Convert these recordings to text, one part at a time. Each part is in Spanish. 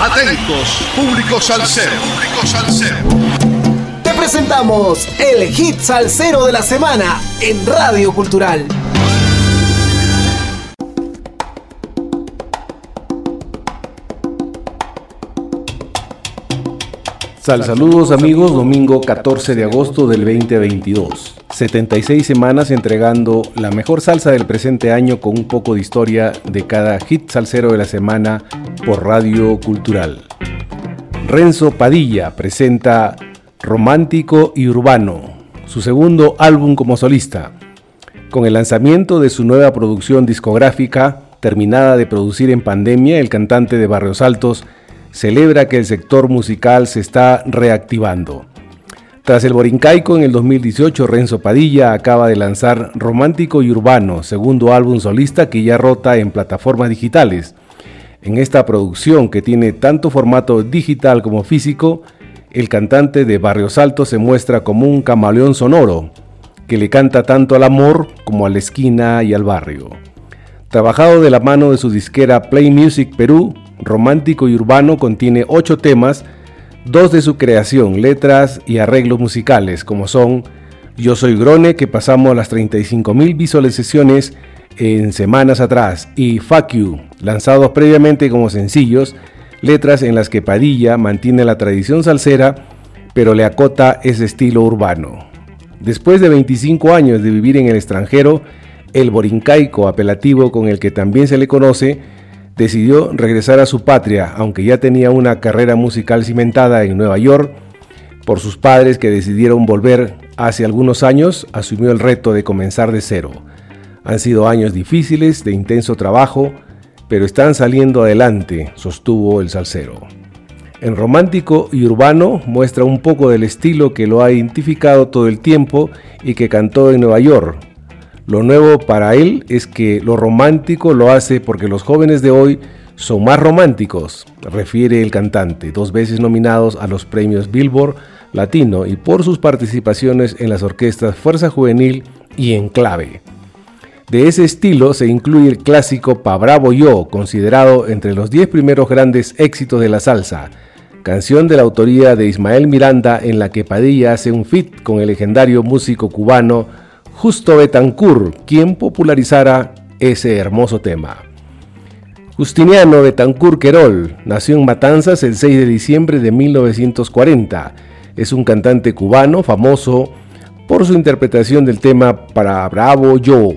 Atentos, público salsero. Público. Te presentamos el hit salsero de la semana en Radio Cultural. Sal saludos amigos, domingo 14 de agosto del 2022. 76 semanas entregando la mejor salsa del presente año con un poco de historia de cada hit salsero de la semana por Radio Cultural. Renzo Padilla presenta Romántico y Urbano, su segundo álbum como solista. Con el lanzamiento de su nueva producción discográfica, terminada de producir en pandemia, el cantante de Barrios Altos celebra que el sector musical se está reactivando. Tras el Borincaico en el 2018, Renzo Padilla acaba de lanzar Romántico y Urbano, segundo álbum solista que ya rota en plataformas digitales. En esta producción que tiene tanto formato digital como físico, el cantante de Barrios Altos se muestra como un camaleón sonoro, que le canta tanto al amor como a la esquina y al barrio. Trabajado de la mano de su disquera Play Music Perú, romántico y urbano contiene ocho temas, dos de su creación, letras y arreglos musicales, como son Yo Soy Grone, que pasamos las 35.000 visualizaciones en semanas atrás, y Fuck You, lanzados previamente como sencillos, letras en las que Padilla mantiene la tradición salsera, pero le acota ese estilo urbano. Después de 25 años de vivir en el extranjero, el borincaico apelativo con el que también se le conoce, decidió regresar a su patria, aunque ya tenía una carrera musical cimentada en Nueva York. Por sus padres que decidieron volver hace algunos años, asumió el reto de comenzar de cero. Han sido años difíciles, de intenso trabajo, pero están saliendo adelante, sostuvo el salsero. En romántico y urbano muestra un poco del estilo que lo ha identificado todo el tiempo y que cantó en Nueva York, lo nuevo para él es que lo romántico lo hace porque los jóvenes de hoy son más románticos, refiere el cantante, dos veces nominados a los premios Billboard Latino y por sus participaciones en las orquestas Fuerza Juvenil y Enclave. De ese estilo se incluye el clásico Pa Bravo Yo, considerado entre los 10 primeros grandes éxitos de la salsa, canción de la autoría de Ismael Miranda en la que Padilla hace un fit con el legendario músico cubano Justo Betancourt, quien popularizara ese hermoso tema. Justiniano Betancourt Querol nació en Matanzas el 6 de diciembre de 1940. Es un cantante cubano famoso por su interpretación del tema Para Bravo Yo.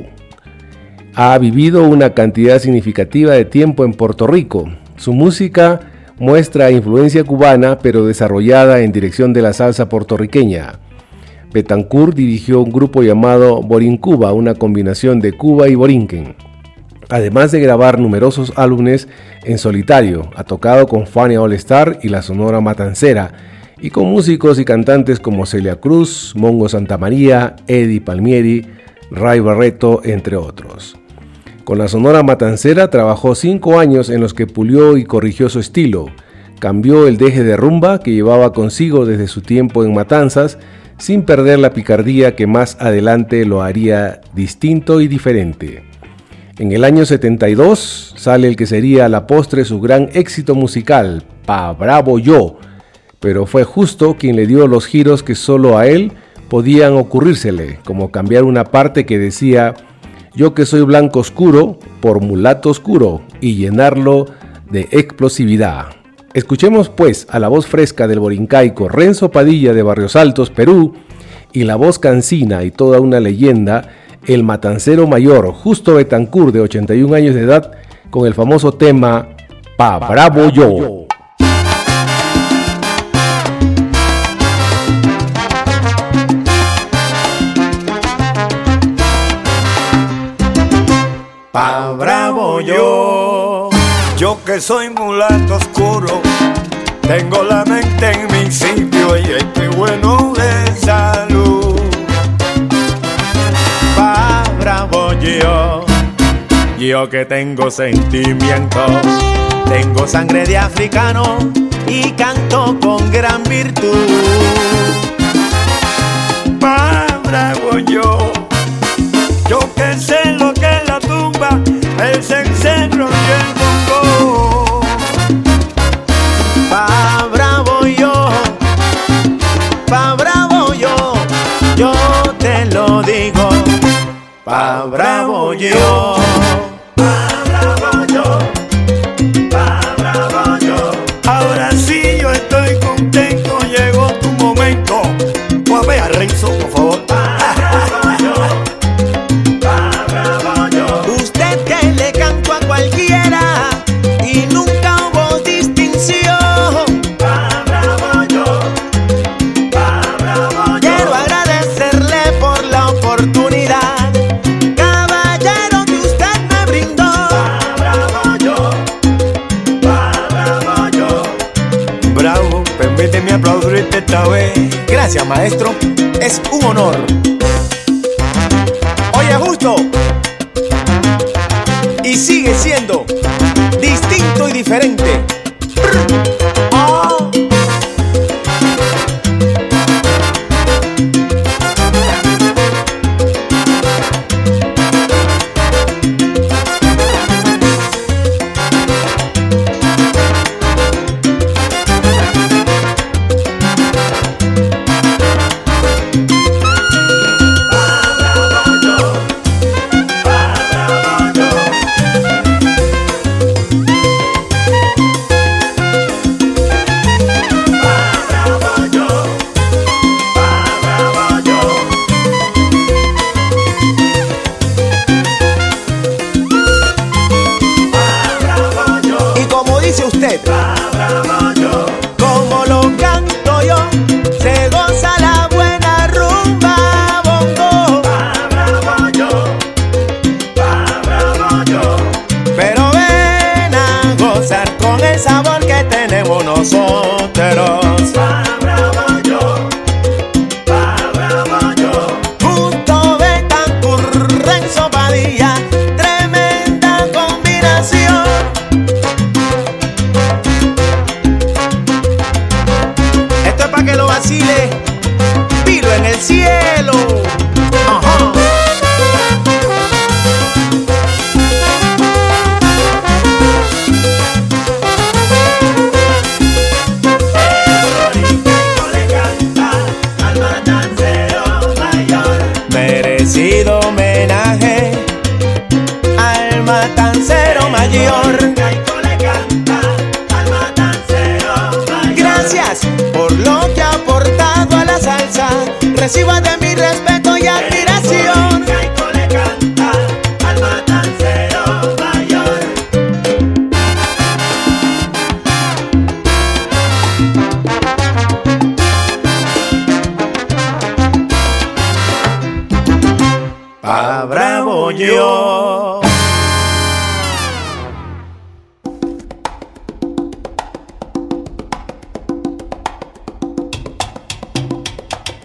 Ha vivido una cantidad significativa de tiempo en Puerto Rico. Su música muestra influencia cubana pero desarrollada en dirección de la salsa puertorriqueña. Betancourt dirigió un grupo llamado Borincuba, una combinación de Cuba y Borinquen. Además de grabar numerosos álbumes en solitario, ha tocado con Fania All Star y la Sonora Matancera, y con músicos y cantantes como Celia Cruz, Mongo Santamaría, Eddie Palmieri, Ray Barreto, entre otros. Con la Sonora Matancera trabajó cinco años en los que pulió y corrigió su estilo. Cambió el deje de rumba que llevaba consigo desde su tiempo en Matanzas sin perder la picardía que más adelante lo haría distinto y diferente. En el año 72 sale el que sería a la postre su gran éxito musical, Pa Bravo Yo, pero fue justo quien le dio los giros que solo a él podían ocurrírsele, como cambiar una parte que decía yo que soy blanco oscuro por mulato oscuro y llenarlo de explosividad. Escuchemos pues a la voz fresca del borincaico Renzo Padilla de Barrios Altos, Perú, y la voz cansina y toda una leyenda, el matancero mayor Justo Betancourt de 81 años de edad, con el famoso tema Pa Bravo Yo. Pa bravo yo que soy mulato oscuro, tengo la mente en mi sitio y estoy bueno de salud. Pa bravo yo, yo que tengo sentimientos, tengo sangre de africano y canto con gran virtud. Pa bravo yo, yo bravo yo. Bravo yo. Bravo yo. Ahora sí yo estoy contento, llegó tu momento. Pues a Renzo, por favor. Maestro. Es un honor. Oye, justo. Y sigue siendo bravo yo. expresiva de mi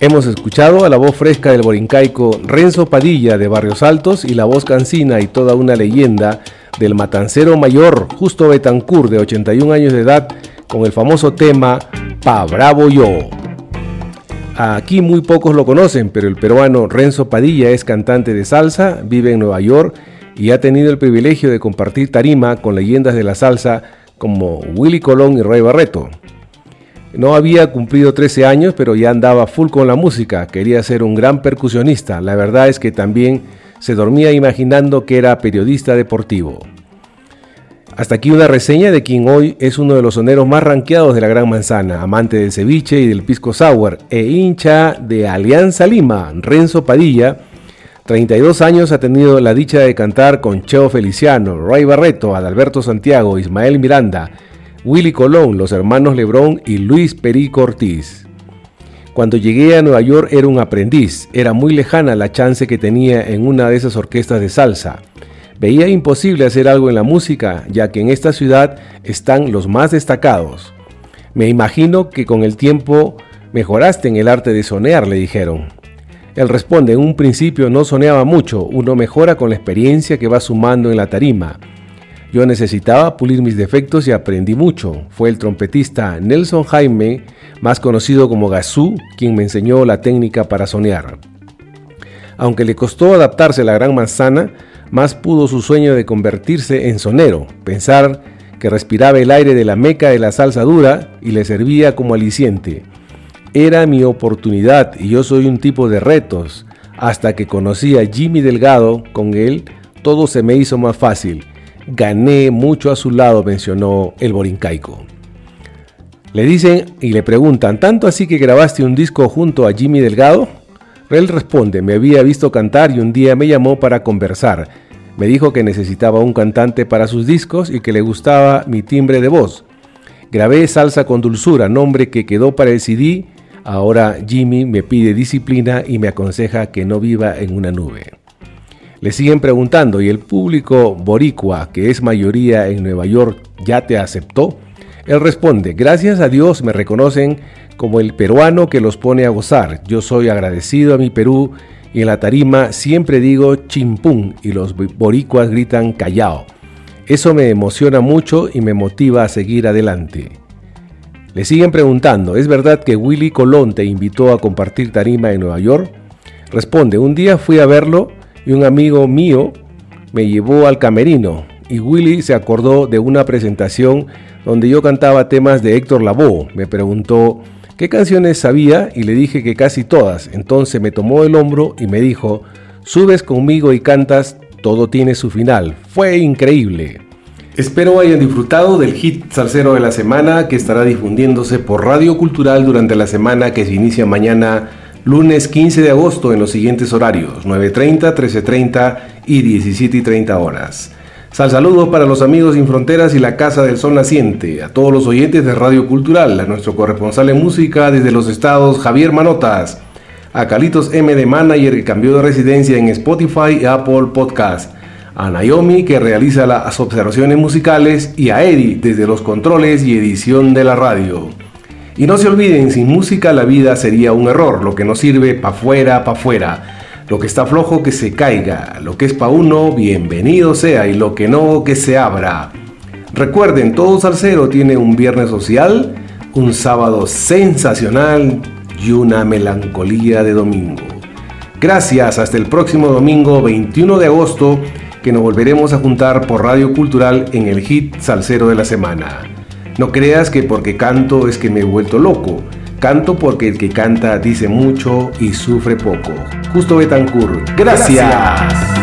Hemos escuchado a la voz fresca del borincaico Renzo Padilla de Barrios Altos y la voz cancina y toda una leyenda del matancero mayor Justo Betancur de 81 años de edad con el famoso tema Pa Bravo Yo. Aquí muy pocos lo conocen, pero el peruano Renzo Padilla es cantante de salsa, vive en Nueva York y ha tenido el privilegio de compartir tarima con leyendas de la salsa como Willy Colón y Ray Barreto. No había cumplido 13 años, pero ya andaba full con la música, quería ser un gran percusionista. La verdad es que también se dormía imaginando que era periodista deportivo. Hasta aquí una reseña de quien hoy es uno de los soneros más ranqueados de la Gran Manzana, amante del ceviche y del pisco sour e hincha de Alianza Lima, Renzo Padilla. 32 años ha tenido la dicha de cantar con Cheo Feliciano, Ray Barreto, Adalberto Santiago, Ismael Miranda, Willy Colón, los hermanos Lebrón y Luis Perico Ortiz. Cuando llegué a Nueva York era un aprendiz, era muy lejana la chance que tenía en una de esas orquestas de salsa. Veía imposible hacer algo en la música, ya que en esta ciudad están los más destacados. Me imagino que con el tiempo mejoraste en el arte de sonear, le dijeron. Él responde, en un principio no soneaba mucho, uno mejora con la experiencia que va sumando en la tarima. Yo necesitaba pulir mis defectos y aprendí mucho. Fue el trompetista Nelson Jaime, más conocido como Gazú, quien me enseñó la técnica para sonear. Aunque le costó adaptarse a la gran manzana, más pudo su sueño de convertirse en sonero, pensar que respiraba el aire de la meca de la salsa dura y le servía como aliciente. Era mi oportunidad y yo soy un tipo de retos. Hasta que conocí a Jimmy Delgado, con él todo se me hizo más fácil gané mucho a su lado, mencionó el borincaico. Le dicen y le preguntan, ¿tanto así que grabaste un disco junto a Jimmy Delgado? Él responde, me había visto cantar y un día me llamó para conversar. Me dijo que necesitaba un cantante para sus discos y que le gustaba mi timbre de voz. Grabé Salsa con Dulzura, nombre que quedó para el CD. Ahora Jimmy me pide disciplina y me aconseja que no viva en una nube. Le siguen preguntando, ¿y el público boricua, que es mayoría en Nueva York, ya te aceptó? Él responde, gracias a Dios me reconocen como el peruano que los pone a gozar. Yo soy agradecido a mi Perú y en la tarima siempre digo chimpún y los boricuas gritan callao. Eso me emociona mucho y me motiva a seguir adelante. Le siguen preguntando, ¿es verdad que Willy Colón te invitó a compartir tarima en Nueva York? Responde, un día fui a verlo y un amigo mío me llevó al camerino y Willy se acordó de una presentación donde yo cantaba temas de Héctor Lavoe. Me preguntó qué canciones sabía y le dije que casi todas. Entonces me tomó el hombro y me dijo, subes conmigo y cantas, todo tiene su final. Fue increíble. Espero hayan disfrutado del hit salsero de la semana que estará difundiéndose por Radio Cultural durante la semana que se inicia mañana lunes 15 de agosto en los siguientes horarios 9.30, 13.30 y 17.30 horas. Sal saludos para los amigos sin fronteras y la Casa del Sol Naciente, a todos los oyentes de Radio Cultural, a nuestro corresponsal en música desde los estados Javier Manotas, a Calitos M de Manager que cambió de residencia en Spotify y Apple Podcast, a Naomi que realiza las observaciones musicales y a Eddie desde los controles y edición de la radio. Y no se olviden, sin música la vida sería un error, lo que no sirve pa' fuera, pa' fuera. Lo que está flojo que se caiga, lo que es pa' uno, bienvenido sea, y lo que no, que se abra. Recuerden, todo salsero tiene un viernes social, un sábado sensacional y una melancolía de domingo. Gracias, hasta el próximo domingo 21 de agosto, que nos volveremos a juntar por Radio Cultural en el hit salsero de la semana. No creas que porque canto es que me he vuelto loco. Canto porque el que canta dice mucho y sufre poco. Justo Betancourt. Gracias. Gracias.